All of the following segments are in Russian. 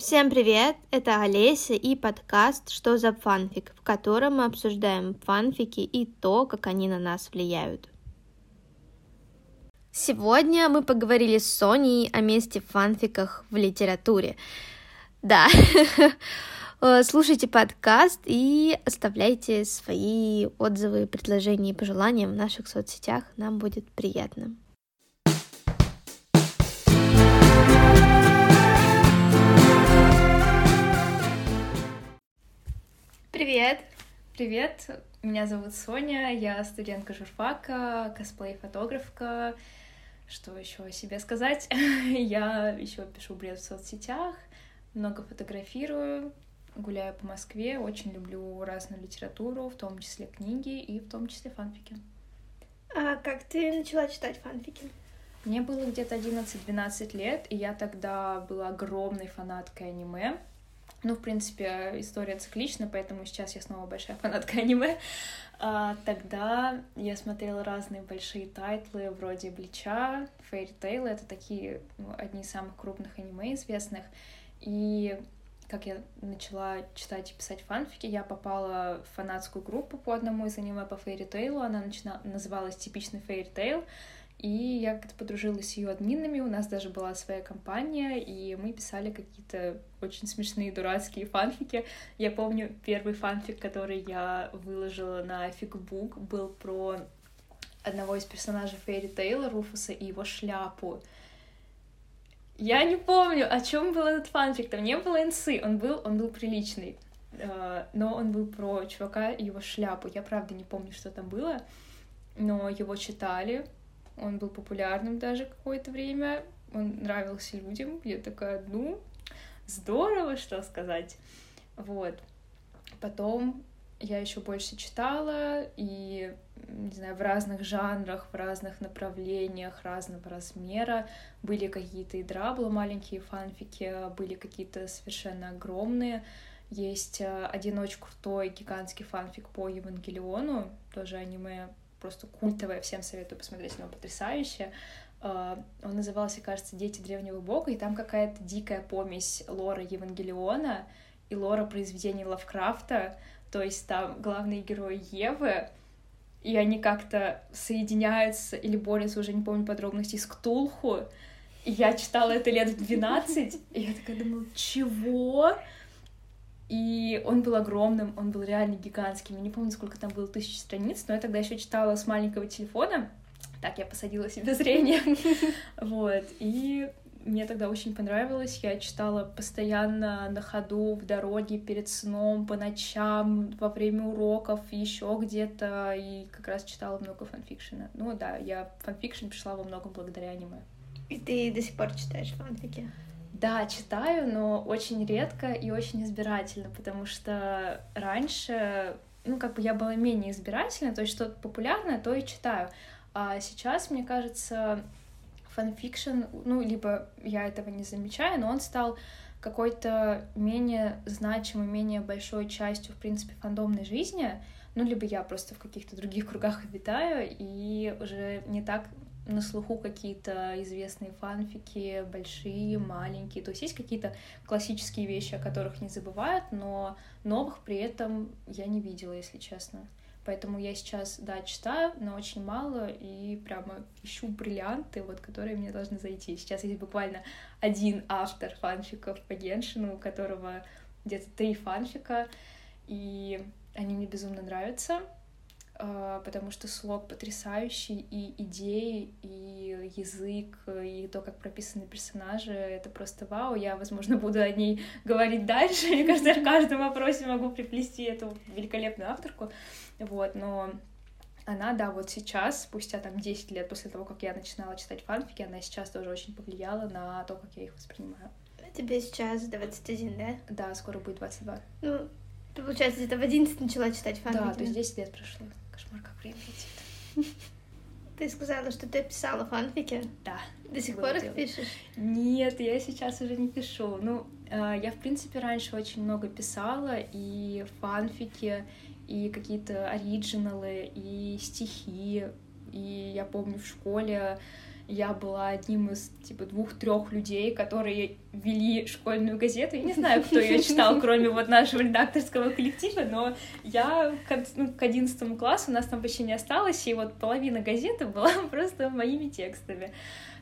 Всем привет! Это Олеся и подкаст «Что за фанфик?», в котором мы обсуждаем фанфики и то, как они на нас влияют. Сегодня мы поговорили с Соней о месте в фанфиках в литературе. Да, слушайте подкаст и оставляйте свои отзывы, предложения и пожелания в наших соцсетях. Нам будет приятно. Привет! Привет, меня зовут Соня, я студентка журфака, косплей-фотографка. Что еще о себе сказать? я еще пишу бред в соцсетях, много фотографирую, гуляю по Москве, очень люблю разную литературу, в том числе книги и в том числе фанфики. А как ты начала читать фанфики? Мне было где-то 11-12 лет, и я тогда была огромной фанаткой аниме. Ну, в принципе, история циклична, поэтому сейчас я снова большая фанатка аниме. А, тогда я смотрела разные большие тайтлы, вроде Блича, Fairy Tail, это такие ну, одни из самых крупных аниме известных. И как я начала читать и писать фанфики, я попала в фанатскую группу по одному из аниме по Fairy Tail, она начина... называлась «Типичный Fairy Tail», и я как-то подружилась с ее админами, у нас даже была своя компания, и мы писали какие-то очень смешные дурацкие фанфики. Я помню, первый фанфик, который я выложила на фигбук, был про одного из персонажей Фейри Тейла, Руфуса, и его шляпу. Я не помню, о чем был этот фанфик, там не было инсы, он был, он был приличный, э, но он был про чувака и его шляпу. Я правда не помню, что там было, но его читали, он был популярным даже какое-то время, он нравился людям. Я такая, ну, здорово, что сказать. Вот. Потом я еще больше читала, и, не знаю, в разных жанрах, в разных направлениях, разного размера. Были какие-то и драблы, маленькие фанфики, были какие-то совершенно огромные. Есть э, один очень крутой гигантский фанфик по Евангелиону, тоже аниме просто культовая, всем советую посмотреть, оно потрясающее. А, он назывался, кажется, «Дети древнего бога», и там какая-то дикая помесь лора Евангелиона и лора произведений Лавкрафта, то есть там главные герои Евы, и они как-то соединяются или борются, уже не помню подробностей, с Ктулху. И я читала это лет в 12, и я такая думала, чего? И он был огромным, он был реально гигантским. Я не помню, сколько там было тысяч страниц, но я тогда еще читала с маленького телефона. Так, я посадила себе зрение. Вот. И мне тогда очень понравилось. Я читала постоянно на ходу, в дороге, перед сном, по ночам, во время уроков, еще где-то. И как раз читала много фанфикшена. Ну да, я фанфикшн пришла во многом благодаря аниме. И ты до сих пор читаешь фанфики? Да, читаю, но очень редко и очень избирательно, потому что раньше, ну, как бы я была менее избирательна, то есть что-то популярное, то и читаю. А сейчас, мне кажется, фанфикшн, ну, либо я этого не замечаю, но он стал какой-то менее значимой, менее большой частью, в принципе, фандомной жизни, ну, либо я просто в каких-то других кругах обитаю, и уже не так на слуху какие-то известные фанфики, большие, маленькие. То есть есть какие-то классические вещи, о которых не забывают, но новых при этом я не видела, если честно. Поэтому я сейчас, да, читаю, но очень мало, и прямо ищу бриллианты, вот, которые мне должны зайти. Сейчас есть буквально один автор фанфиков по Геншину, у которого где-то три фанфика, и они мне безумно нравятся. А, потому что слог потрясающий, и идеи, и язык, и то, как прописаны персонажи, это просто вау. Я, возможно, буду о ней говорить дальше. Мне кажется, в каждом вопросе могу приплести эту великолепную авторку. Вот, но она, да, вот сейчас, спустя там 10 лет после того, как я начинала читать фанфики, она сейчас тоже очень повлияла на то, как я их воспринимаю. Тебе сейчас 21, да? Да, скоро будет 22. Ну, ты, получается, где-то в 11 начала читать фанфики? Да, то есть 10 лет прошло. Кошмар, как время летит. Ты сказала, что ты писала фанфики? Да. До сих пор их пишешь? Нет, я сейчас уже не пишу. Ну, а, я, в принципе, раньше очень много писала, и фанфики, и какие-то оригиналы, и стихи. И я помню в школе я была одним из, типа, двух-трех людей, которые вели школьную газету. Я не знаю, кто ее читал, кроме вот нашего редакторского коллектива, но я к, ну, к 11 классу, у нас там почти не осталось, и вот половина газеты была просто моими текстами.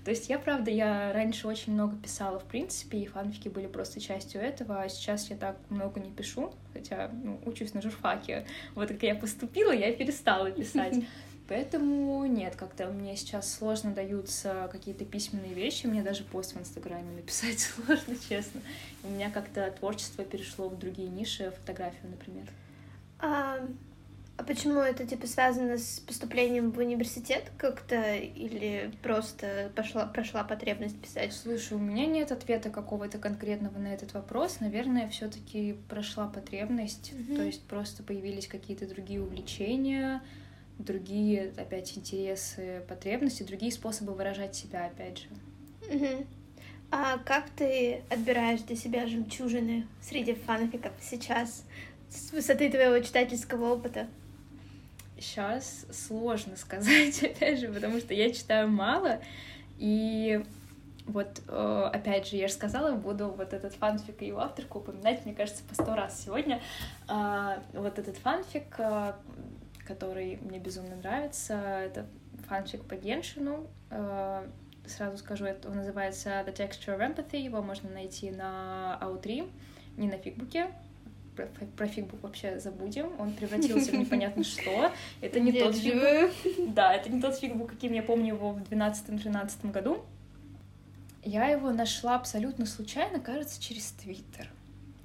То есть я, правда, я раньше очень много писала, в принципе, и фанфики были просто частью этого, а сейчас я так много не пишу, хотя, ну, учусь на журфаке. Вот как я поступила, я перестала писать. Поэтому нет, как-то мне сейчас сложно даются какие-то письменные вещи, мне даже пост в Инстаграме написать сложно, честно. У меня как-то творчество перешло в другие ниши, фотографию, например. А, а почему это типа связано с поступлением в университет как-то или просто пошла, прошла потребность писать? Слушай, у меня нет ответа какого-то конкретного на этот вопрос. Наверное, все-таки прошла потребность, mm-hmm. то есть просто появились какие-то другие увлечения, другие опять интересы, потребности, другие способы выражать себя, опять же. А как ты отбираешь для себя жемчужины среди фанфиков сейчас с высоты твоего читательского опыта? Сейчас сложно сказать, опять же, потому что я читаю мало, и вот, э, опять же, я же сказала, буду вот этот фанфик и его авторку упоминать, мне кажется, по сто раз сегодня. А, вот этот фанфик, э, который мне безумно нравится, это фанфик по Геншину. Э, сразу скажу, это он называется The Texture of Empathy, его можно найти на Аутри, не на фигбуке, про, про фигбук вообще забудем, он превратился в непонятно что. Это не тот фигбук. Да, это не тот фигбук, каким я помню его в 12-13 году. Я его нашла абсолютно случайно, кажется, через Твиттер.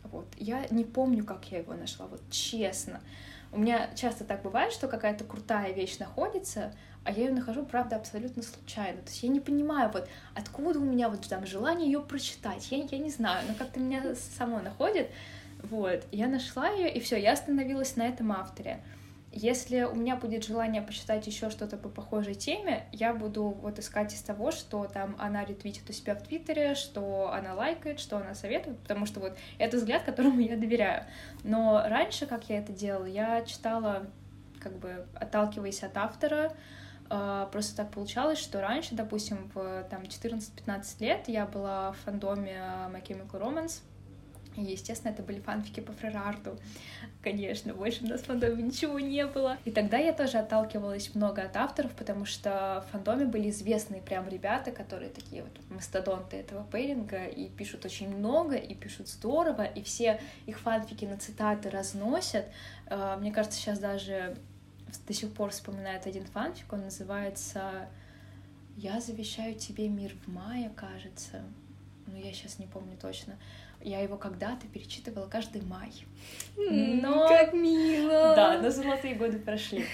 Вот. Я не помню, как я его нашла, вот честно. У меня часто так бывает, что какая-то крутая вещь находится, а я ее нахожу, правда, абсолютно случайно. То есть я не понимаю, вот откуда у меня вот там желание ее прочитать. Я, я не знаю, но как-то меня само находит. Вот, я нашла ее, и все, я остановилась на этом авторе. Если у меня будет желание почитать еще что-то по похожей теме, я буду вот искать из того, что там она ретвитит у себя в Твиттере, что она лайкает, что она советует, потому что вот это взгляд, которому я доверяю. Но раньше, как я это делала, я читала, как бы отталкиваясь от автора, а, Просто так получалось, что раньше, допустим, в там, 14-15 лет я была в фандоме My Chemical Romance, и, естественно, это были фанфики по Фрерарду. Конечно, больше у нас в фандоме ничего не было. И тогда я тоже отталкивалась много от авторов, потому что в фандоме были известные прям ребята, которые такие вот мастодонты этого пейринга, и пишут очень много, и пишут здорово, и все их фанфики на цитаты разносят. А, мне кажется, сейчас даже до сих пор вспоминает один фанфик, он называется «Я завещаю тебе мир в мае», кажется. Ну, я сейчас не помню точно. Я его когда-то перечитывала каждый май. Но... Как мило! Да, но золотые годы прошли.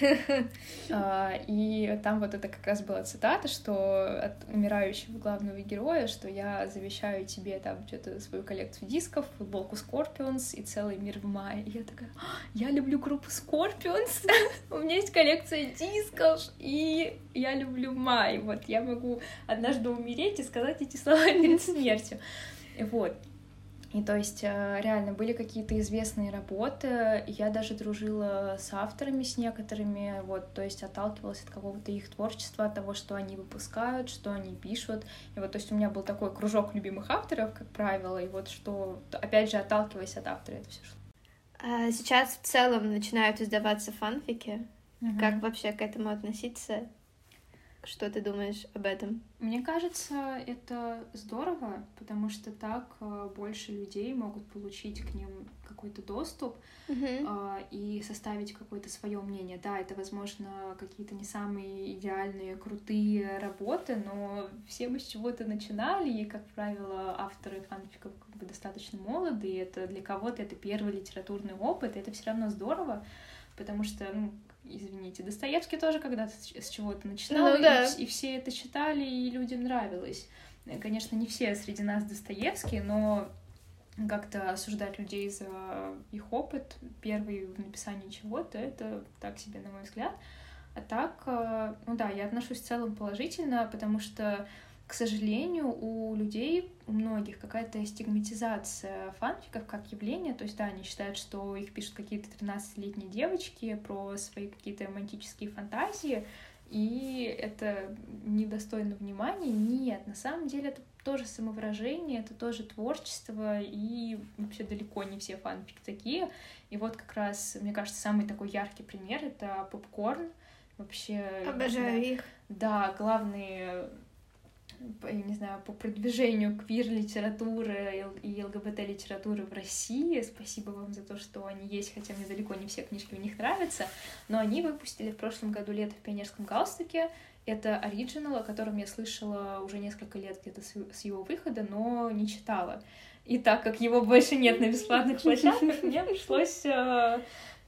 А, и там вот это как раз была цитата, что от умирающего главного героя, что я завещаю тебе там что-то свою коллекцию дисков, футболку Scorpions и целый мир в мае. И я такая, «А, я люблю группу Scorpions, у меня есть коллекция дисков, и я люблю май. Вот я могу однажды умереть и сказать эти слова перед смертью. Вот. И то есть э, реально были какие-то известные работы, я даже дружила с авторами, с некоторыми, вот, то есть отталкивалась от какого-то их творчества, от того, что они выпускают, что они пишут. И вот, то есть у меня был такой кружок любимых авторов, как правило, и вот что, опять же, отталкиваясь от автора, это все шло. А сейчас в целом начинают издаваться фанфики. Угу. Как вообще к этому относиться? Что ты думаешь об этом? Мне кажется, это здорово, потому что так э, больше людей могут получить к ним какой-то доступ uh-huh. и составить какое-то свое мнение. Да, это, возможно, какие-то не самые идеальные, крутые работы, но все мы с чего-то начинали, и, как правило, авторы фанфиков как бы достаточно молоды, и это для кого-то это первый литературный опыт, и это все равно здорово, потому что, ну, извините, Достоевский тоже когда-то с чего-то начинал, ну, да. и, и все это читали, и людям нравилось. Конечно, не все среди нас Достоевские, но как-то осуждать людей за их опыт, первый в написании чего-то, это так себе, на мой взгляд. А так, э, ну да, я отношусь в целом положительно, потому что к сожалению, у людей, у многих какая-то стигматизация фанфиков как явление. То есть, да, они считают, что их пишут какие-то 13-летние девочки про свои какие-то романтические фантазии, и это недостойно внимания. Нет, на самом деле это тоже самовыражение, это тоже творчество, и вообще далеко не все фанфики такие. И вот как раз, мне кажется, самый такой яркий пример — это попкорн. Вообще... Обожаю да, их. Да, главные не знаю, по продвижению квир-литературы и ЛГБТ-литературы в России. Спасибо вам за то, что они есть, хотя мне далеко не все книжки у них нравятся. Но они выпустили в прошлом году «Лето в пионерском галстуке». Это оригинал, о котором я слышала уже несколько лет где-то с его выхода, но не читала. И так как его больше нет на бесплатных площадках, мне пришлось э,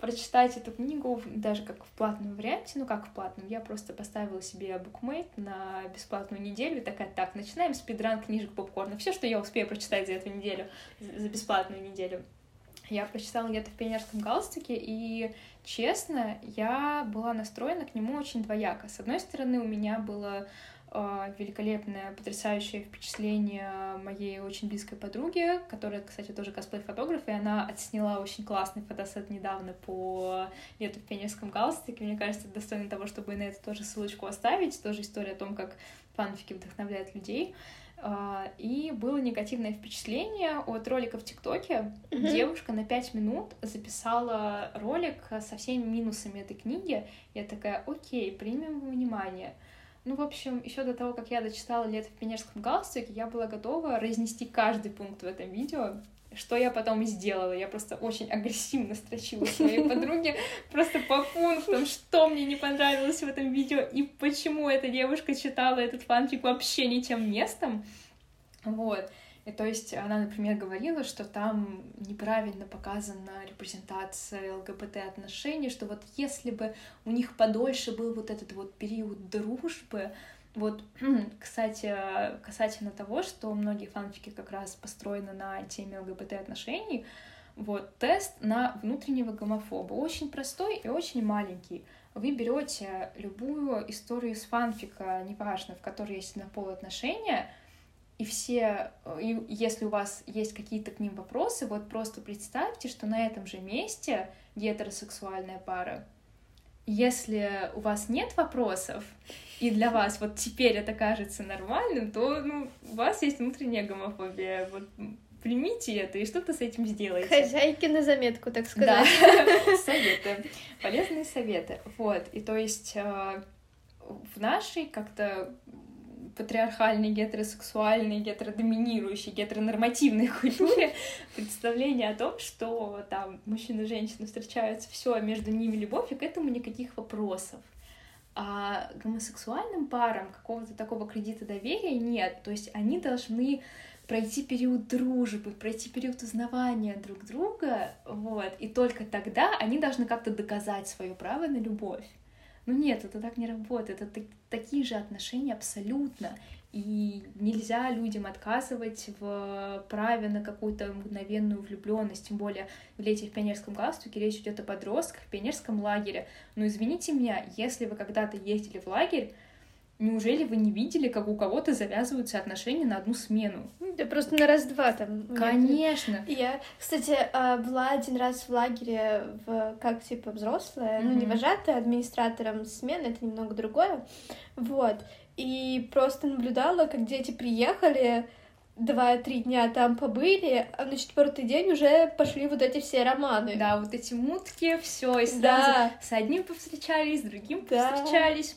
прочитать эту книгу даже как в платном варианте, ну как в платном, я просто поставила себе букмейт на бесплатную неделю, такая, так, начинаем спидран книжек попкорна, все, что я успею прочитать за эту неделю, за бесплатную неделю. Я прочитала где-то в пионерском галстуке, и, честно, я была настроена к нему очень двояко. С одной стороны, у меня было великолепное, потрясающее впечатление моей очень близкой подруги, которая, кстати, тоже косплей-фотограф, и она отсняла очень классный фотосет недавно по лету в пионерском галстуке. Мне кажется, это достойно того, чтобы на это тоже ссылочку оставить. Тоже история о том, как фанфики вдохновляют людей. А, и было негативное впечатление от ролика в ТикТоке. Mm-hmm. Девушка на 5 минут записала ролик со всеми минусами этой книги. Я такая, окей, примем внимание. Ну, в общем, еще до того, как я дочитала «Лето в пионерском галстуке», я была готова разнести каждый пункт в этом видео, что я потом и сделала. Я просто очень агрессивно строчила своей подруге просто по пунктам, что мне не понравилось в этом видео и почему эта девушка читала этот фанфик вообще не тем местом. Вот. И то есть она, например, говорила, что там неправильно показана репрезентация ЛГБТ-отношений, что вот если бы у них подольше был вот этот вот период дружбы, вот, кстати, касательно того, что многие фанфики как раз построены на теме ЛГБТ-отношений, вот, тест на внутреннего гомофоба. Очень простой и очень маленький. Вы берете любую историю из фанфика, неважно, в которой есть однополые отношения, и все, и если у вас есть какие-то к ним вопросы, вот просто представьте, что на этом же месте гетеросексуальная пара. Если у вас нет вопросов, и для вас вот теперь это кажется нормальным, то ну, у вас есть внутренняя гомофобия. Вот примите это и что-то с этим сделайте. Хозяйки на заметку, так сказать. Да, советы, полезные советы. Вот, и то есть э, в нашей как-то патриархальной, гетеросексуальной, гетеродоминирующей, гетеронормативной культуре представление о том, что там мужчина и женщина встречаются, все, а между ними любовь, и к этому никаких вопросов. А гомосексуальным парам какого-то такого кредита доверия нет. То есть они должны пройти период дружбы, пройти период узнавания друг друга, вот, и только тогда они должны как-то доказать свое право на любовь. Ну нет, это так не работает. Это такие же отношения абсолютно. И нельзя людям отказывать в праве на какую-то мгновенную влюбленность, тем более в лете в пионерском галстуке речь идет о подростках в пионерском лагере. Но извините меня, если вы когда-то ездили в лагерь, Неужели вы не видели, как у кого-то завязываются отношения на одну смену? Да просто на раз-два там. Конечно. Я, кстати, а, была один раз в лагере в, как типа взрослая, mm-hmm. ну не вожатая, администратором смены, это немного другое. Вот. И просто наблюдала, как дети приехали, два-три дня там побыли, а на четвертый день уже пошли вот эти все романы. Да, вот эти мутки, все, и сразу да. с одним повстречались, с другим да. повстречались.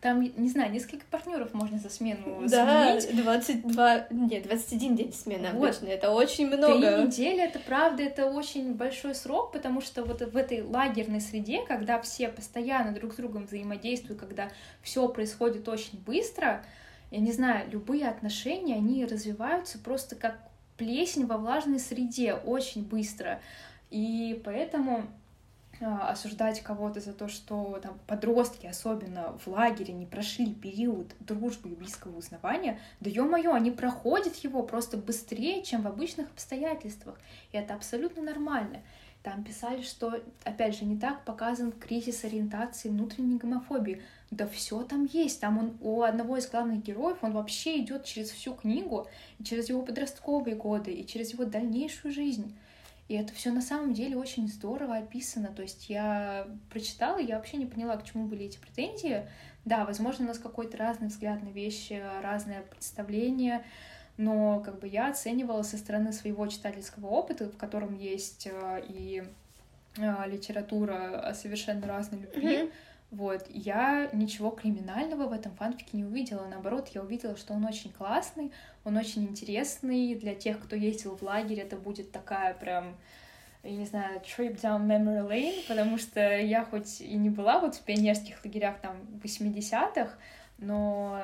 Там, не знаю, несколько партнеров можно за смену да, сменить. 22, нет, 21 день смены вот. обычно, это очень много. Три недели, это правда, это очень большой срок, потому что вот в этой лагерной среде, когда все постоянно друг с другом взаимодействуют, когда все происходит очень быстро, я не знаю, любые отношения, они развиваются просто как плесень во влажной среде очень быстро. И поэтому осуждать кого-то за то, что там подростки, особенно в лагере, не прошли период дружбы и близкого узнавания, да ё-моё, они проходят его просто быстрее, чем в обычных обстоятельствах. И это абсолютно нормально. Там писали, что, опять же, не так показан кризис ориентации внутренней гомофобии. Да все там есть. Там он у одного из главных героев, он вообще идет через всю книгу, через его подростковые годы, и через его дальнейшую жизнь. И это все на самом деле очень здорово описано. То есть я прочитала, я вообще не поняла, к чему были эти претензии. Да, возможно, у нас какой-то разный взгляд на вещи, разное представление, но как бы я оценивала со стороны своего читательского опыта, в котором есть э, и э, литература совершенно разной любви. Mm-hmm. Вот, я ничего криминального в этом фанфике не увидела. Наоборот, я увидела, что он очень классный, он очень интересный. Для тех, кто ездил в лагерь, это будет такая прям я не знаю, trip down memory lane, потому что я хоть и не была вот в пионерских лагерях там 80-х, но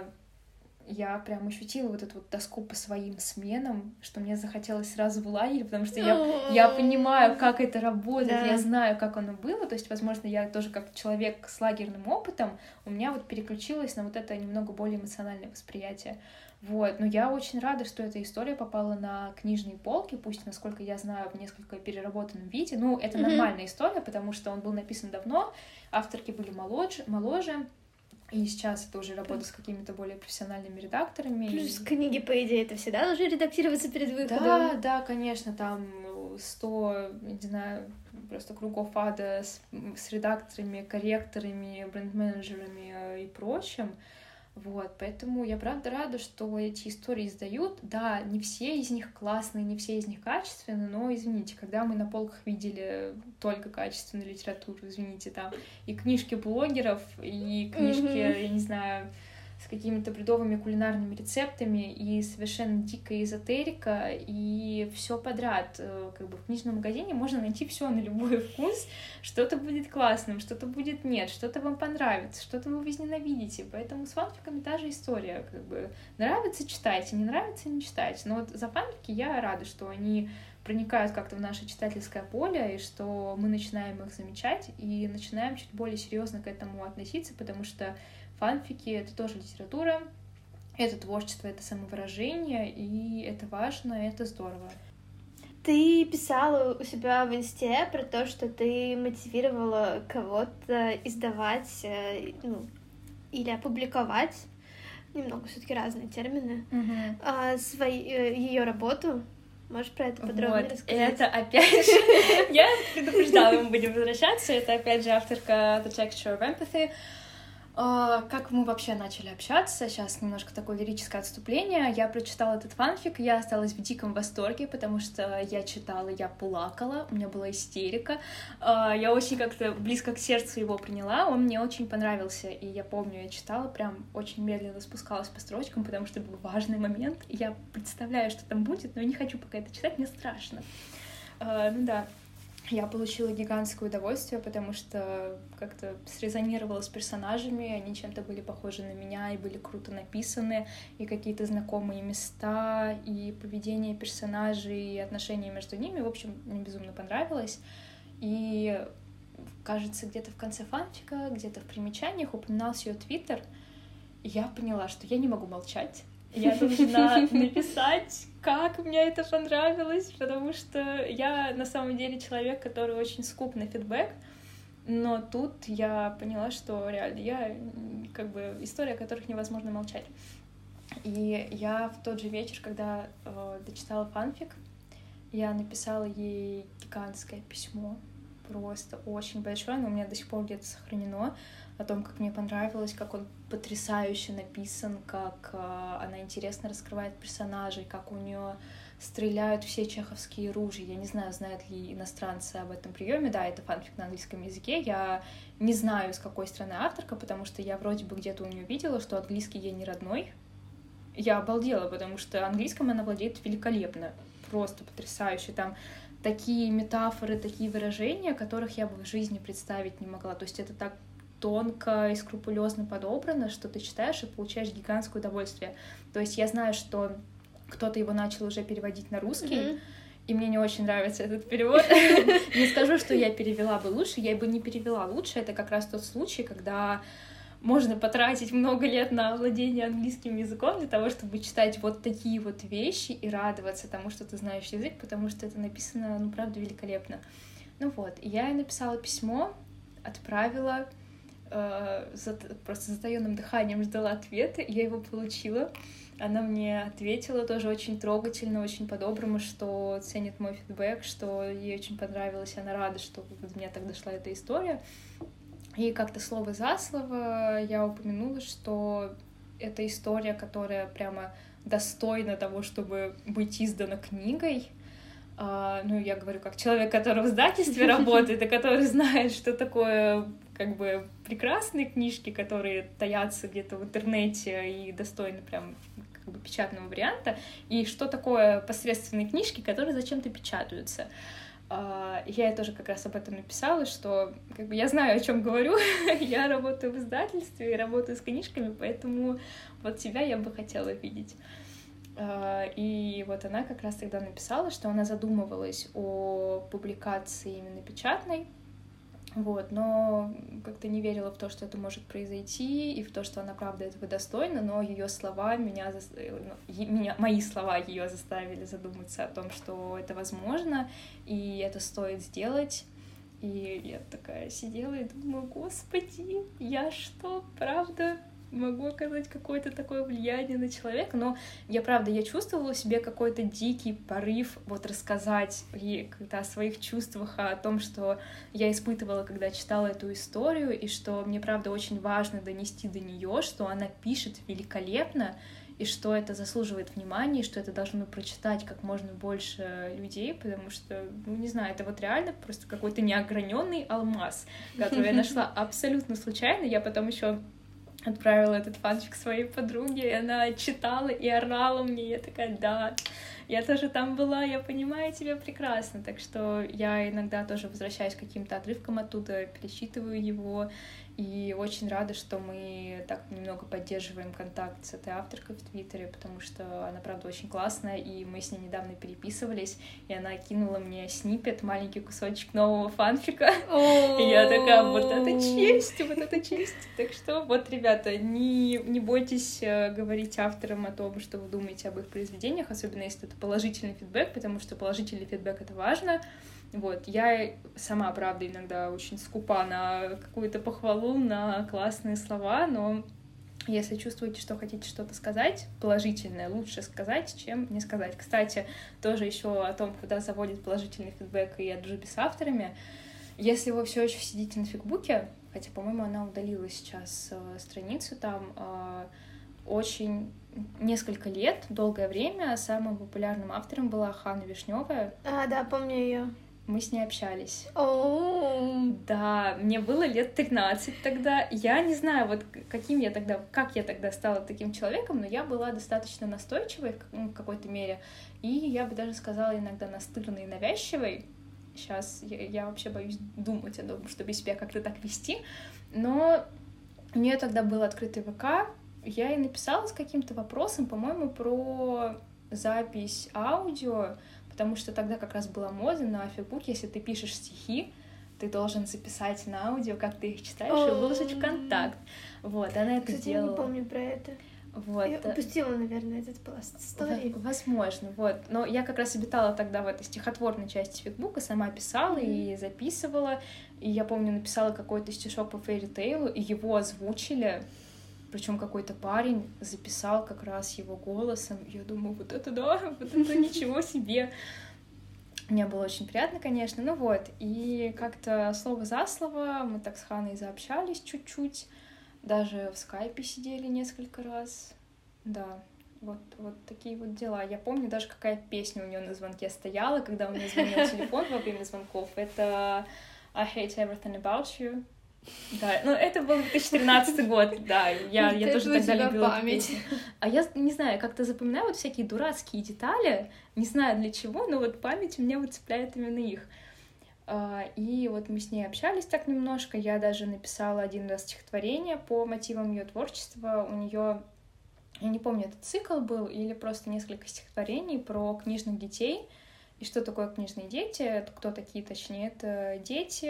я прям ощутила вот эту вот тоску по своим сменам, что мне захотелось сразу в лагерь, потому что я, я понимаю, как это работает, да. я знаю, как оно было, то есть, возможно, я тоже как человек с лагерным опытом, у меня вот переключилось на вот это немного более эмоциональное восприятие. Вот, но я очень рада, что эта история попала на книжные полки, пусть, насколько я знаю, в несколько переработанном виде. Ну, это mm-hmm. нормальная история, потому что он был написан давно, авторки были моложе, моложе, и сейчас это уже работа с какими-то более профессиональными редакторами. Плюс и... книги, по идее, это всегда должны редактироваться перед выходом. Да, да, конечно, там сто, не знаю, просто кругов ада с, с редакторами, корректорами, бренд-менеджерами э, и прочим. Вот, поэтому я правда рада, что эти истории издают. Да, не все из них классные, не все из них качественные, но, извините, когда мы на полках видели только качественную литературу, извините, там и книжки блогеров, и книжки, mm-hmm. я не знаю, с какими-то бредовыми кулинарными рецептами и совершенно дикая эзотерика и все подряд. Э, как бы в книжном магазине можно найти все на любой вкус. Что-то будет классным, что-то будет нет, что-то вам понравится, что-то вы возненавидите. Поэтому с фанфиками та же история. Как бы нравится читайте, не нравится не читайте. Но вот за фанфики я рада, что они проникают как-то в наше читательское поле, и что мы начинаем их замечать и начинаем чуть более серьезно к этому относиться, потому что Фанфики — это тоже литература, это творчество, это самовыражение, и это важно, и это здорово. Ты писала у себя в инсте про то, что ты мотивировала кого-то издавать э, ну, или опубликовать немного все-таки разные термины uh-huh. а, свои, э, ее работу. Можешь про это подробнее вот, рассказать? Это опять же, я предупреждала, мы будем возвращаться. Это опять же авторка The Texture of Empathy. А, как мы вообще начали общаться? Сейчас немножко такое лирическое отступление. Я прочитала этот фанфик, я осталась в диком восторге, потому что я читала, я плакала, у меня была истерика. А, я очень как-то близко к сердцу его приняла, он мне очень понравился, и я помню, я читала, прям очень медленно спускалась по строчкам, потому что был важный момент, я представляю, что там будет, но я не хочу пока это читать, мне страшно. А, ну да, я получила гигантское удовольствие, потому что как-то срезонировала с персонажами, они чем-то были похожи на меня и были круто написаны, и какие-то знакомые места, и поведение персонажей, и отношения между ними, в общем, мне безумно понравилось. И кажется, где-то в конце фанфика, где-то в примечаниях упоминался ее твиттер, я поняла, что я не могу молчать, я должна написать, как мне это понравилось, потому что я на самом деле человек, который очень скуп на фидбэк, но тут я поняла, что реально я как бы история, о которых невозможно молчать. И я в тот же вечер, когда э, дочитала фанфик, я написала ей гигантское письмо, просто очень большое, но у меня до сих пор где-то сохранено о том, как мне понравилось, как он потрясающе написан, как э, она интересно раскрывает персонажей, как у нее стреляют все чеховские ружья. Я не знаю, знают ли иностранцы об этом приеме. Да, это фанфик на английском языке. Я не знаю, с какой страны авторка, потому что я вроде бы где-то у нее видела, что английский ей не родной. Я обалдела, потому что английском она владеет великолепно. Просто потрясающе. Там такие метафоры, такие выражения, которых я бы в жизни представить не могла. То есть это так тонко и скрупулезно подобрано, что ты читаешь и получаешь гигантское удовольствие. То есть я знаю, что кто-то его начал уже переводить на русский, mm-hmm. и мне не очень нравится этот перевод. Не скажу, что я перевела бы лучше, я бы не перевела лучше. Это как раз тот случай, когда можно потратить много лет на владение английским языком для того, чтобы читать вот такие вот вещи и радоваться тому, что ты знаешь язык, потому что это написано, ну, правда, великолепно. Ну вот, я написала письмо, отправила, просто затаенным дыханием ждала ответа, я его получила. она мне ответила тоже очень трогательно, очень по-доброму, что ценит мой фидбэк, что ей очень понравилось, она рада, что до меня так дошла эта история. И как-то слово за слово я упомянула, что это история, которая прямо достойна того, чтобы быть издана книгой. Uh, ну, я говорю, как человек, который в издательстве работает, и который знает, что такое как бы прекрасные книжки, которые таятся где-то в интернете и достойны прям как бы печатного варианта, и что такое посредственные книжки, которые зачем-то печатаются. Uh, я тоже как раз об этом написала, что как бы я знаю, о чем говорю. я работаю в издательстве и работаю с книжками, поэтому вот тебя я бы хотела видеть. Uh, и вот она как раз тогда написала, что она задумывалась о публикации именно печатной, вот, но как-то не верила в то, что это может произойти, и в то, что она правда этого достойна, но ее слова меня, ну, меня мои слова ее заставили задуматься о том, что это возможно, и это стоит сделать. И я такая сидела и думаю, господи, я что, правда могу оказать какое-то такое влияние на человека, но я, правда, я чувствовала в себе какой-то дикий порыв вот рассказать ей когда о своих чувствах, о том, что я испытывала, когда читала эту историю, и что мне, правда, очень важно донести до нее, что она пишет великолепно, и что это заслуживает внимания, и что это должно прочитать как можно больше людей, потому что, ну, не знаю, это вот реально просто какой-то неограненный алмаз, который я нашла абсолютно случайно. Я потом еще отправила этот фанчик своей подруге, и она читала и орала мне, я такая, да, я тоже там была, я понимаю тебя прекрасно, так что я иногда тоже возвращаюсь к каким-то отрывкам оттуда, пересчитываю его, и очень рада, что мы так немного поддерживаем контакт с этой авторкой в Твиттере, потому что она, правда, очень классная, и мы с ней недавно переписывались, и она кинула мне снипет, маленький кусочек нового фанфика. И я такая, вот это честь, вот это честь. Так что вот, ребята, не, не бойтесь э, говорить авторам о том, что вы думаете об их произведениях, особенно если это положительный фидбэк, потому что положительный фидбэк — это важно. Вот, я сама, правда, иногда очень скупа на какую-то похвалу, на классные слова, но если чувствуете, что хотите что-то сказать положительное, лучше сказать, чем не сказать. Кстати, тоже еще о том, куда заводит положительный фидбэк и от дружбы с авторами. Если вы все еще сидите на фигбуке, хотя, по-моему, она удалила сейчас э, страницу там, э, очень несколько лет, долгое время самым популярным автором была Ханна Вишневая. А, да, помню ее мы с ней общались. Oh. Да, мне было лет 13 тогда. Я не знаю, вот каким я тогда, как я тогда стала таким человеком, но я была достаточно настойчивой в ну, какой-то мере. И я бы даже сказала иногда настырной и навязчивой. Сейчас я, я вообще боюсь думать о том, чтобы себя как-то так вести. Но у нее тогда был открытый ВК. Я ей написала с каким-то вопросом, по-моему, про запись аудио потому что тогда как раз была мода на Фейсбуке, если ты пишешь стихи, ты должен записать на аудио, как ты их читаешь, и выложить в контакт. Вот, она это Кстати, делала. я не помню про это. Вот. Я упустила, наверное, этот пласт истории. Возможно, вот. Но я как раз обитала тогда в этой стихотворной части Фейсбука, сама писала mm-hmm. и записывала. И я помню, написала какой-то стишок по Фейри Тейлу, и его озвучили причем какой-то парень записал как раз его голосом. Я думаю, вот это да, вот это ничего себе. Мне было очень приятно, конечно. Ну вот, и как-то слово за слово мы так с Ханой заобщались чуть-чуть. Даже в скайпе сидели несколько раз. Да, вот, вот такие вот дела. Я помню даже, какая песня у нее на звонке стояла, когда у меня звонил телефон во время звонков. Это I Hate Everything About You да, ну это был 2013 год, да, я, я тоже тогда любила память. А я не знаю, как-то запоминаю вот всякие дурацкие детали, не знаю для чего, но вот память у меня вот цепляет именно их. А, и вот мы с ней общались так немножко, я даже написала один раз стихотворение по мотивам ее творчества. У нее, я не помню, это цикл был или просто несколько стихотворений про книжных детей, и что такое книжные дети? Кто такие, точнее? Это дети,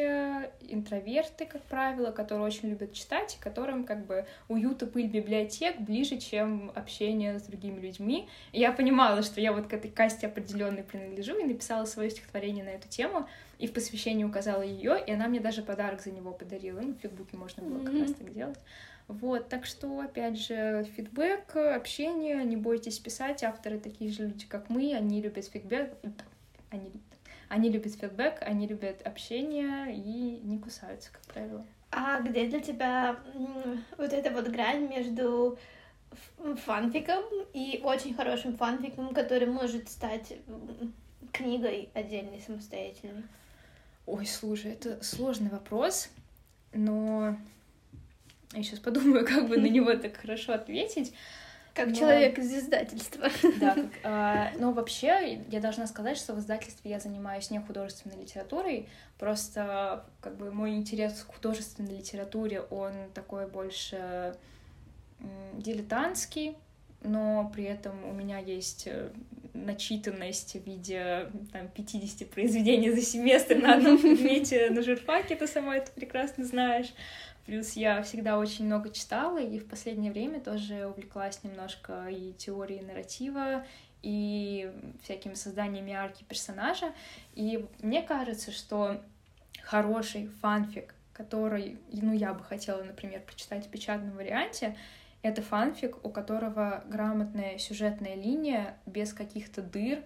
интроверты, как правило, которые очень любят читать, и которым как бы уют и пыль библиотек ближе, чем общение с другими людьми. И я понимала, что я вот к этой касте определенной принадлежу, и написала свое стихотворение на эту тему, и в посвящении указала ее, и она мне даже подарок за него подарила. Ну, в Фейсбуке можно было mm-hmm. как раз так делать. Вот, так что, опять же, фидбэк, общение, не бойтесь писать, авторы такие же люди, как мы, они любят фидбэк, они, они любят фидбэк, они любят общение и не кусаются, как правило. А где для тебя вот эта вот грань между фанфиком и очень хорошим фанфиком, который может стать книгой отдельной, самостоятельной? Ой, слушай, это сложный вопрос, но я сейчас подумаю, как бы на него так хорошо ответить. Как но... человек из издательства. Да, как, а, но вообще я должна сказать, что в издательстве я занимаюсь не художественной литературой, просто как бы мой интерес к художественной литературе, он такой больше дилетантский, но при этом у меня есть э, начитанность в виде там, 50 произведений за семестр на одном предмете на журфаке, ты сама это прекрасно знаешь. Плюс я всегда очень много читала, и в последнее время тоже увлеклась немножко и теорией нарратива, и всякими созданиями арки персонажа. И мне кажется, что хороший фанфик, который, ну, я бы хотела, например, прочитать в печатном варианте, это фанфик, у которого грамотная сюжетная линия, без каких-то дыр,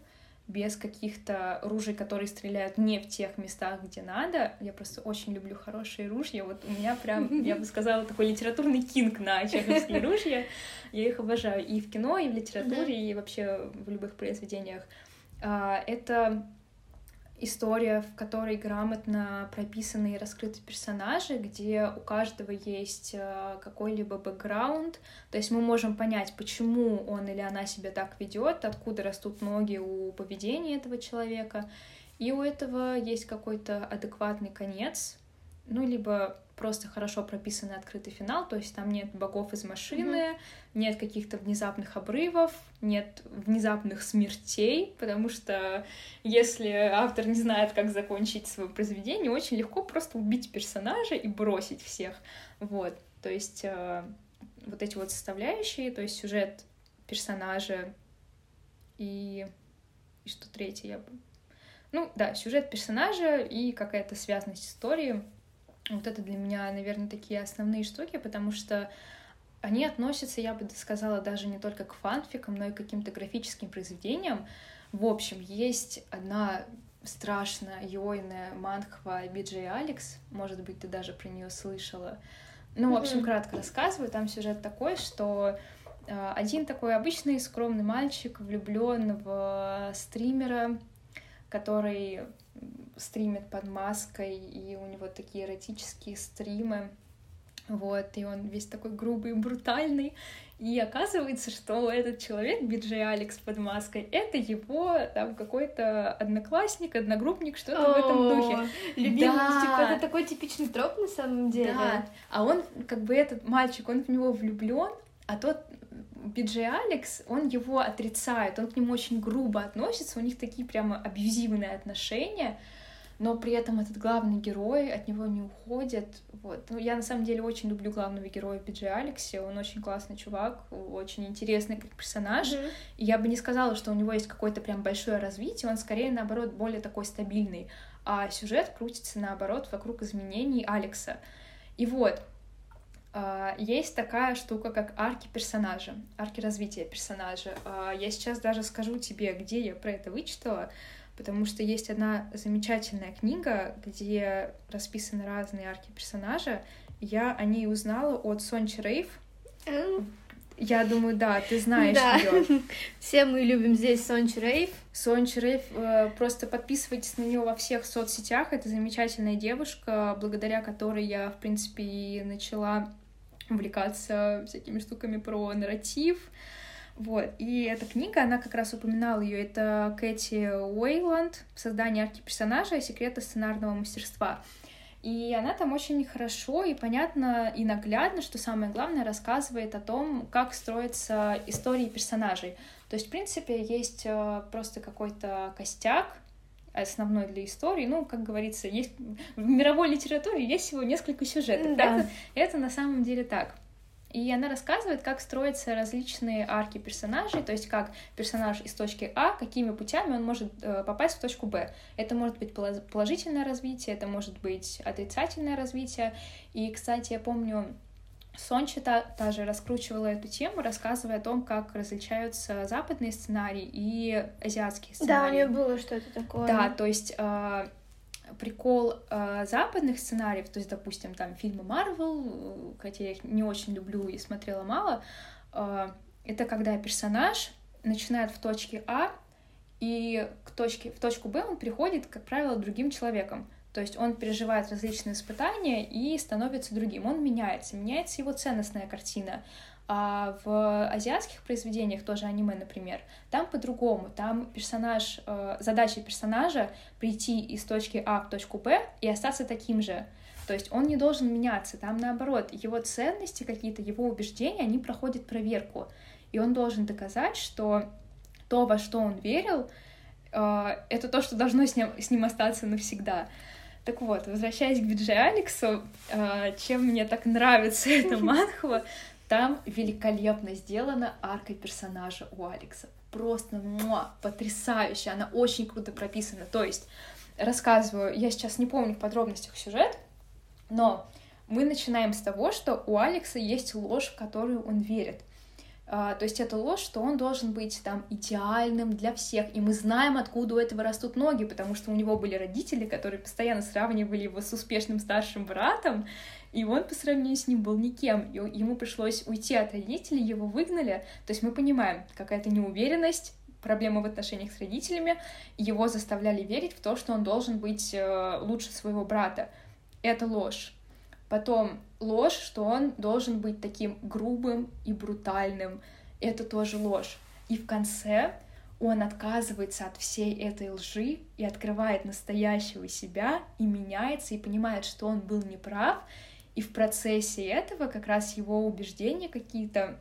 без каких-то ружей, которые стреляют не в тех местах, где надо. Я просто очень люблю хорошие ружья. Вот у меня прям, я бы сказала, такой литературный кинг на чеховские ружья. Я их обожаю и в кино, и в литературе, и вообще в любых произведениях. А, это история, в которой грамотно прописаны и раскрыты персонажи, где у каждого есть э, какой-либо бэкграунд, то есть мы можем понять, почему он или она себя так ведет, откуда растут ноги у поведения этого человека, и у этого есть какой-то адекватный конец, ну, либо просто хорошо прописанный открытый финал, то есть там нет богов из машины, mm-hmm. нет каких-то внезапных обрывов, нет внезапных смертей, потому что если автор не знает, как закончить свое произведение, очень легко просто убить персонажа и бросить всех. Вот, то есть э, вот эти вот составляющие, то есть сюжет персонажа и, и что третье я бы... Ну да, сюжет персонажа и какая-то связанность истории — вот это для меня, наверное, такие основные штуки, потому что они относятся, я бы сказала, даже не только к фанфикам, но и к каким-то графическим произведениям. В общем, есть одна страшная йойная манхва Биджей Алекс, может быть, ты даже про нее слышала. Ну, в общем, кратко рассказываю. Там сюжет такой, что э, один такой обычный скромный мальчик влюблен в стримера, который стримит под маской, и у него такие эротические стримы. Вот, и он весь такой грубый и брутальный. И оказывается, что этот человек, Биджей Алекс под маской, это его там какой-то одноклассник, одногруппник, что-то в этом духе. Любимый, да. типа, это такой типичный троп на самом деле. Да, а он, как бы этот мальчик, он в него влюблен, а тот Биджей Алекс, он его отрицает, он к нему очень грубо относится, у них такие прямо абьюзивные отношения, но при этом этот главный герой от него не уходит. Вот. Ну, я на самом деле очень люблю главного героя Биджи Алекси, он очень классный чувак, очень интересный как персонаж. Mm-hmm. И я бы не сказала, что у него есть какое-то прям большое развитие, он скорее, наоборот, более такой стабильный. А сюжет крутится, наоборот, вокруг изменений Алекса. И вот, есть такая штука, как арки персонажа, арки развития персонажа. Uh, я сейчас даже скажу тебе, где я про это вычитала потому что есть одна замечательная книга, где расписаны разные арки персонажа. Я о ней узнала от Сончи Рейв. Я думаю, да, ты знаешь да. ее. Все мы любим здесь Сончи Рейв. Сончи Рейв, э, просто подписывайтесь на нее во всех соцсетях. Это замечательная девушка, благодаря которой я, в принципе, и начала увлекаться всякими штуками про нарратив, вот, и эта книга, она как раз упоминала ее, это Кэти Уэйланд, создание арки персонажа и секреты сценарного мастерства. И она там очень хорошо и понятно и наглядно, что самое главное, рассказывает о том, как строятся истории персонажей. То есть, в принципе, есть э, просто какой-то костяк, основной для истории. Ну, как говорится, есть в мировой литературе есть всего несколько сюжетов. Да. Это, это на самом деле так. И она рассказывает, как строятся различные арки персонажей, то есть как персонаж из точки А, какими путями он может э, попасть в точку Б. Это может быть положительное развитие, это может быть отрицательное развитие. И, кстати, я помню, Сонча та, та же раскручивала эту тему, рассказывая о том, как различаются западные сценарии и азиатские сценарии. Да, у нее было что-то такое. Да, то есть э, прикол э, западных сценариев, то есть, допустим, там фильмы Марвел, хотя я их не очень люблю и смотрела мало, э, это когда персонаж начинает в точке А и к точке, в точку Б он приходит, как правило, другим человеком. То есть он переживает различные испытания и становится другим. Он меняется, меняется его ценностная картина. А в азиатских произведениях, тоже аниме, например, там по-другому. Там персонаж, э, задача персонажа прийти из точки А в точку Б и остаться таким же. То есть он не должен меняться. Там наоборот, его ценности какие-то, его убеждения, они проходят проверку. И он должен доказать, что то, во что он верил, э, это то, что должно с ним, с ним остаться навсегда. Так вот, возвращаясь к Биджи Алексу, э, чем мне так нравится эта манхва, там великолепно сделана арка персонажа у Алекса. Просто муа, потрясающе, она очень круто прописана. То есть, рассказываю, я сейчас не помню в подробностях сюжет, но мы начинаем с того, что у Алекса есть ложь, в которую он верит. А, то есть это ложь, что он должен быть там идеальным для всех. И мы знаем, откуда у этого растут ноги, потому что у него были родители, которые постоянно сравнивали его с успешным старшим братом, и он по сравнению с ним был никем. И ему пришлось уйти от родителей, его выгнали. То есть мы понимаем, какая-то неуверенность, проблема в отношениях с родителями, его заставляли верить в то, что он должен быть э, лучше своего брата. Это ложь. Потом ложь, что он должен быть таким грубым и брутальным. Это тоже ложь. И в конце он отказывается от всей этой лжи и открывает настоящего себя и меняется и понимает, что он был неправ. И в процессе этого как раз его убеждения какие-то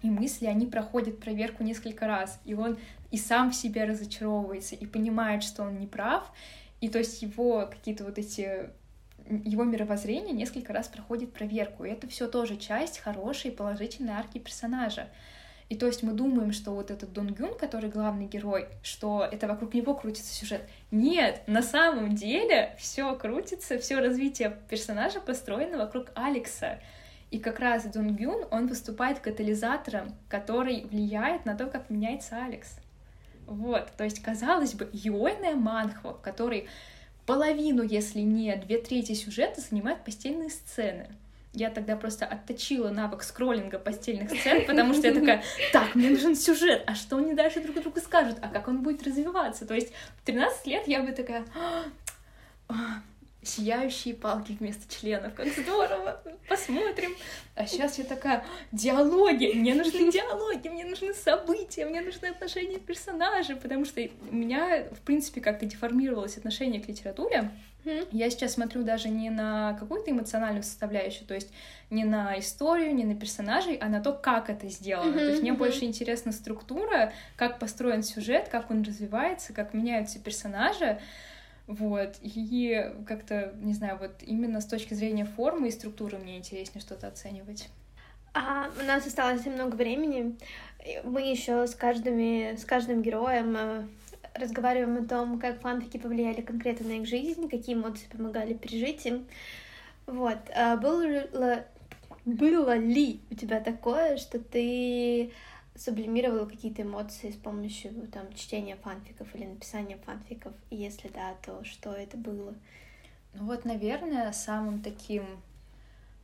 и мысли, они проходят проверку несколько раз, и он и сам в себе разочаровывается, и понимает, что он неправ, и то есть его какие-то вот эти его мировоззрение несколько раз проходит проверку. И это все тоже часть хорошей положительной арки персонажа. И то есть мы думаем, что вот этот Дон Гюн, который главный герой, что это вокруг него крутится сюжет. Нет, на самом деле все крутится, все развитие персонажа построено вокруг Алекса. И как раз Дон Гюн, он выступает катализатором, который влияет на то, как меняется Алекс. Вот, то есть, казалось бы, юойная манхва, в которой половину, если не две трети сюжета занимают постельные сцены. Я тогда просто отточила навык скроллинга постельных сцен, потому что я такая, так, мне нужен сюжет, а что они дальше друг другу скажут, а как он будет развиваться? То есть в 13 лет я бы такая, «А, сияющие палки вместо членов, как здорово, посмотрим. А сейчас я такая, диалоги, мне нужны диалоги, мне нужны события, мне нужны отношения персонажей, потому что у меня, в принципе, как-то деформировалось отношение к литературе. Я сейчас смотрю даже не на какую-то эмоциональную составляющую, то есть не на историю, не на персонажей, а на то, как это сделано. то есть мне больше интересна структура, как построен сюжет, как он развивается, как меняются персонажи. Вот, и как-то, не знаю, вот именно с точки зрения формы и структуры мне интереснее что-то оценивать. А, у нас осталось немного времени. Мы еще с, каждыми, с каждым героем э, разговариваем о том, как фанфики повлияли конкретно на их жизнь, какие эмоции помогали пережить им. Вот. А было, было ли у тебя такое, что ты сублимировала какие-то эмоции с помощью там чтения фанфиков или написания фанфиков? И если да, то что это было? Ну вот, наверное, самым таким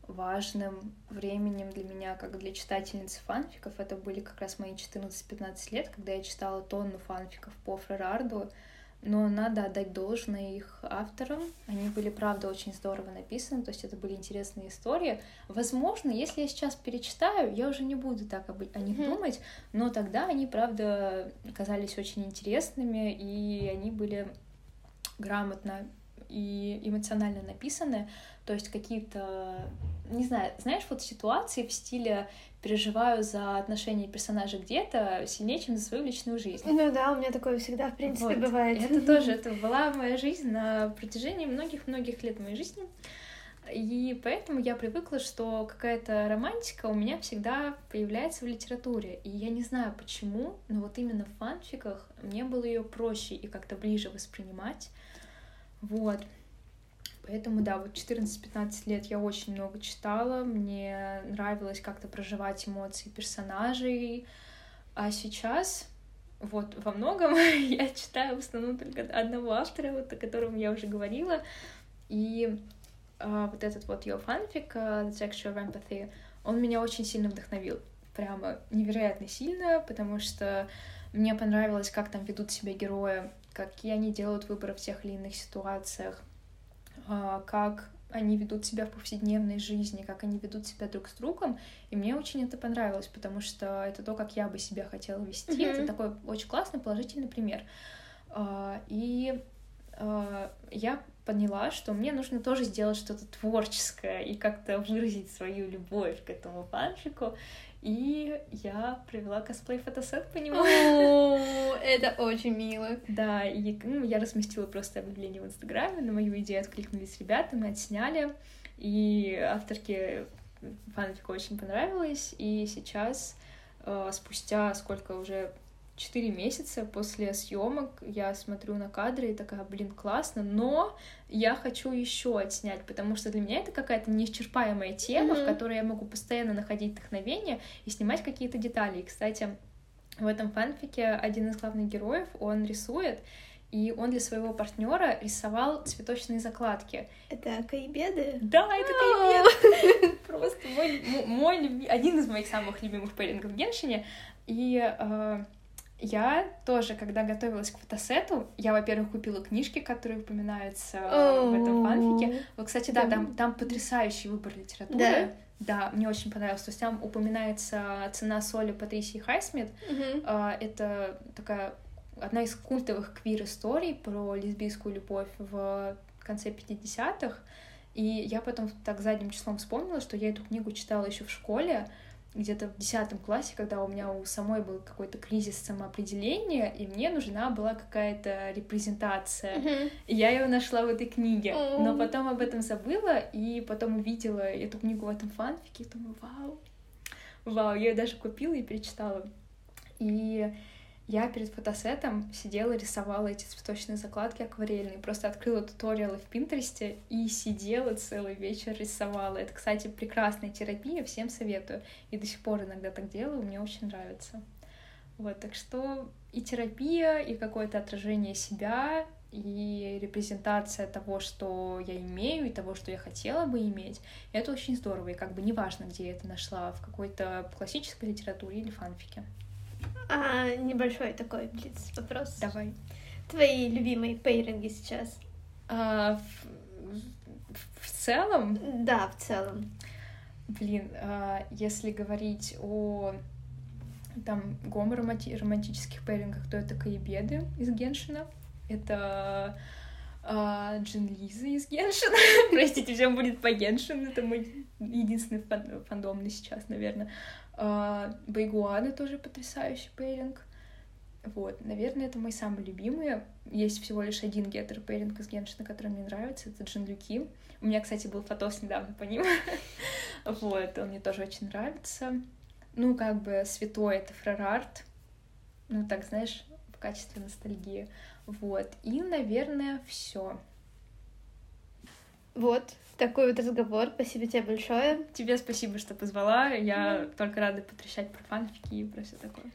важным временем для меня, как для читательницы фанфиков, это были как раз мои 14-15 лет, когда я читала тонну фанфиков по Фрерарду, но надо отдать должное их авторам. Они были, правда, очень здорово написаны, то есть это были интересные истории. Возможно, если я сейчас перечитаю, я уже не буду так об, о них mm-hmm. думать, но тогда они, правда, казались очень интересными, и они были грамотно и эмоционально написаны, то есть какие-то, не знаю, знаешь, вот ситуации в стиле переживаю за отношения персонажа где-то сильнее, чем за свою личную жизнь. Ну да, у меня такое всегда, в принципе, вот. бывает. Это тоже, это была моя жизнь на протяжении многих-многих лет моей жизни. И поэтому я привыкла, что какая-то романтика у меня всегда появляется в литературе. И я не знаю почему, но вот именно в фанфиках мне было ее проще и как-то ближе воспринимать. Вот. Поэтому, да, вот 14-15 лет я очень много читала, мне нравилось как-то проживать эмоции персонажей, а сейчас вот во многом я читаю в основном только одного автора, вот о котором я уже говорила, и а, вот этот вот ее фанфик uh, The Texture of Empathy, он меня очень сильно вдохновил, прямо невероятно сильно, потому что мне понравилось, как там ведут себя герои, какие они делают выборы в тех или иных ситуациях, как они ведут себя в повседневной жизни, как они ведут себя друг с другом. И мне очень это понравилось, потому что это то, как я бы себя хотела вести. Mm-hmm. Это такой очень классный, положительный пример. А, и а, я поняла, что мне нужно тоже сделать что-то творческое и как-то выразить свою любовь к этому фанфику. И я провела косплей-фотосет по нему. это очень мило. Да, и ну, я разместила просто объявление в Инстаграме, на мою идею откликнулись ребята, мы отсняли, и авторке фанфика очень понравилось, и сейчас, э, спустя сколько уже четыре месяца после съемок я смотрю на кадры и такая, блин, классно, но я хочу еще отснять, потому что для меня это какая-то неисчерпаемая тема, mm-hmm. в которой я могу постоянно находить вдохновение и снимать какие-то детали. И, кстати, в этом фанфике один из главных героев, он рисует, и он для своего партнера рисовал цветочные закладки. Это Кайбеды? Да, это Кайбеды. Просто мой, мой, один из моих самых любимых пейрингов в Геншине. И э, я тоже, когда готовилась к фотосету, я, во-первых, купила книжки, которые упоминаются в этом фанфике. Вот, кстати, да, там, там потрясающий выбор литературы. Да? Да, мне очень понравилось. То есть там упоминается «Цена соли» Патрисии Хайсмит. Uh-huh. Это такая одна из культовых квир-историй про лесбийскую любовь в конце 50-х. И я потом так задним числом вспомнила, что я эту книгу читала еще в школе, где-то в десятом классе, когда у меня у самой был какой-то кризис самоопределения, и мне нужна была какая-то репрезентация. И я ее нашла в этой книге. Uh-huh. Но потом об этом забыла, и потом увидела эту книгу в этом фанфике, и думаю, вау, вау, я ее даже купила и перечитала. И я перед фотосетом сидела, рисовала эти цветочные закладки акварельные, просто открыла туториалы в Пинтересте и сидела целый вечер рисовала. Это, кстати, прекрасная терапия, всем советую. И до сих пор иногда так делаю, мне очень нравится. Вот, так что и терапия, и какое-то отражение себя, и репрезентация того, что я имею, и того, что я хотела бы иметь, это очень здорово, и как бы неважно, где я это нашла, в какой-то классической литературе или фанфике. А, небольшой такой блиц вопрос. Давай. Твои любимые пейринги сейчас? А, в, в, целом? Да, в целом. Блин, а, если говорить о там гомо-романтических пейрингах, то это Каебеды из Геншина. Это а, Джин Лиза из Геншина. Простите, всем будет по Геншину. Это мой единственный фан фандомный сейчас, наверное. А, Байгуаны тоже потрясающий пейринг. Вот, наверное, это мои самые любимые. Есть всего лишь один гетер пейринг из Геншина, который мне нравится, это Джин Люки. У меня, кстати, был фотос недавно по ним. вот, он мне тоже очень нравится. Ну, как бы святое — это Фрерард. Ну, так, знаешь, в качестве ностальгии. Вот. И, наверное, все. Вот, такой вот разговор. Спасибо тебе большое. Тебе спасибо, что позвала. Я mm. только рада потрещать про фанфики и про все такое.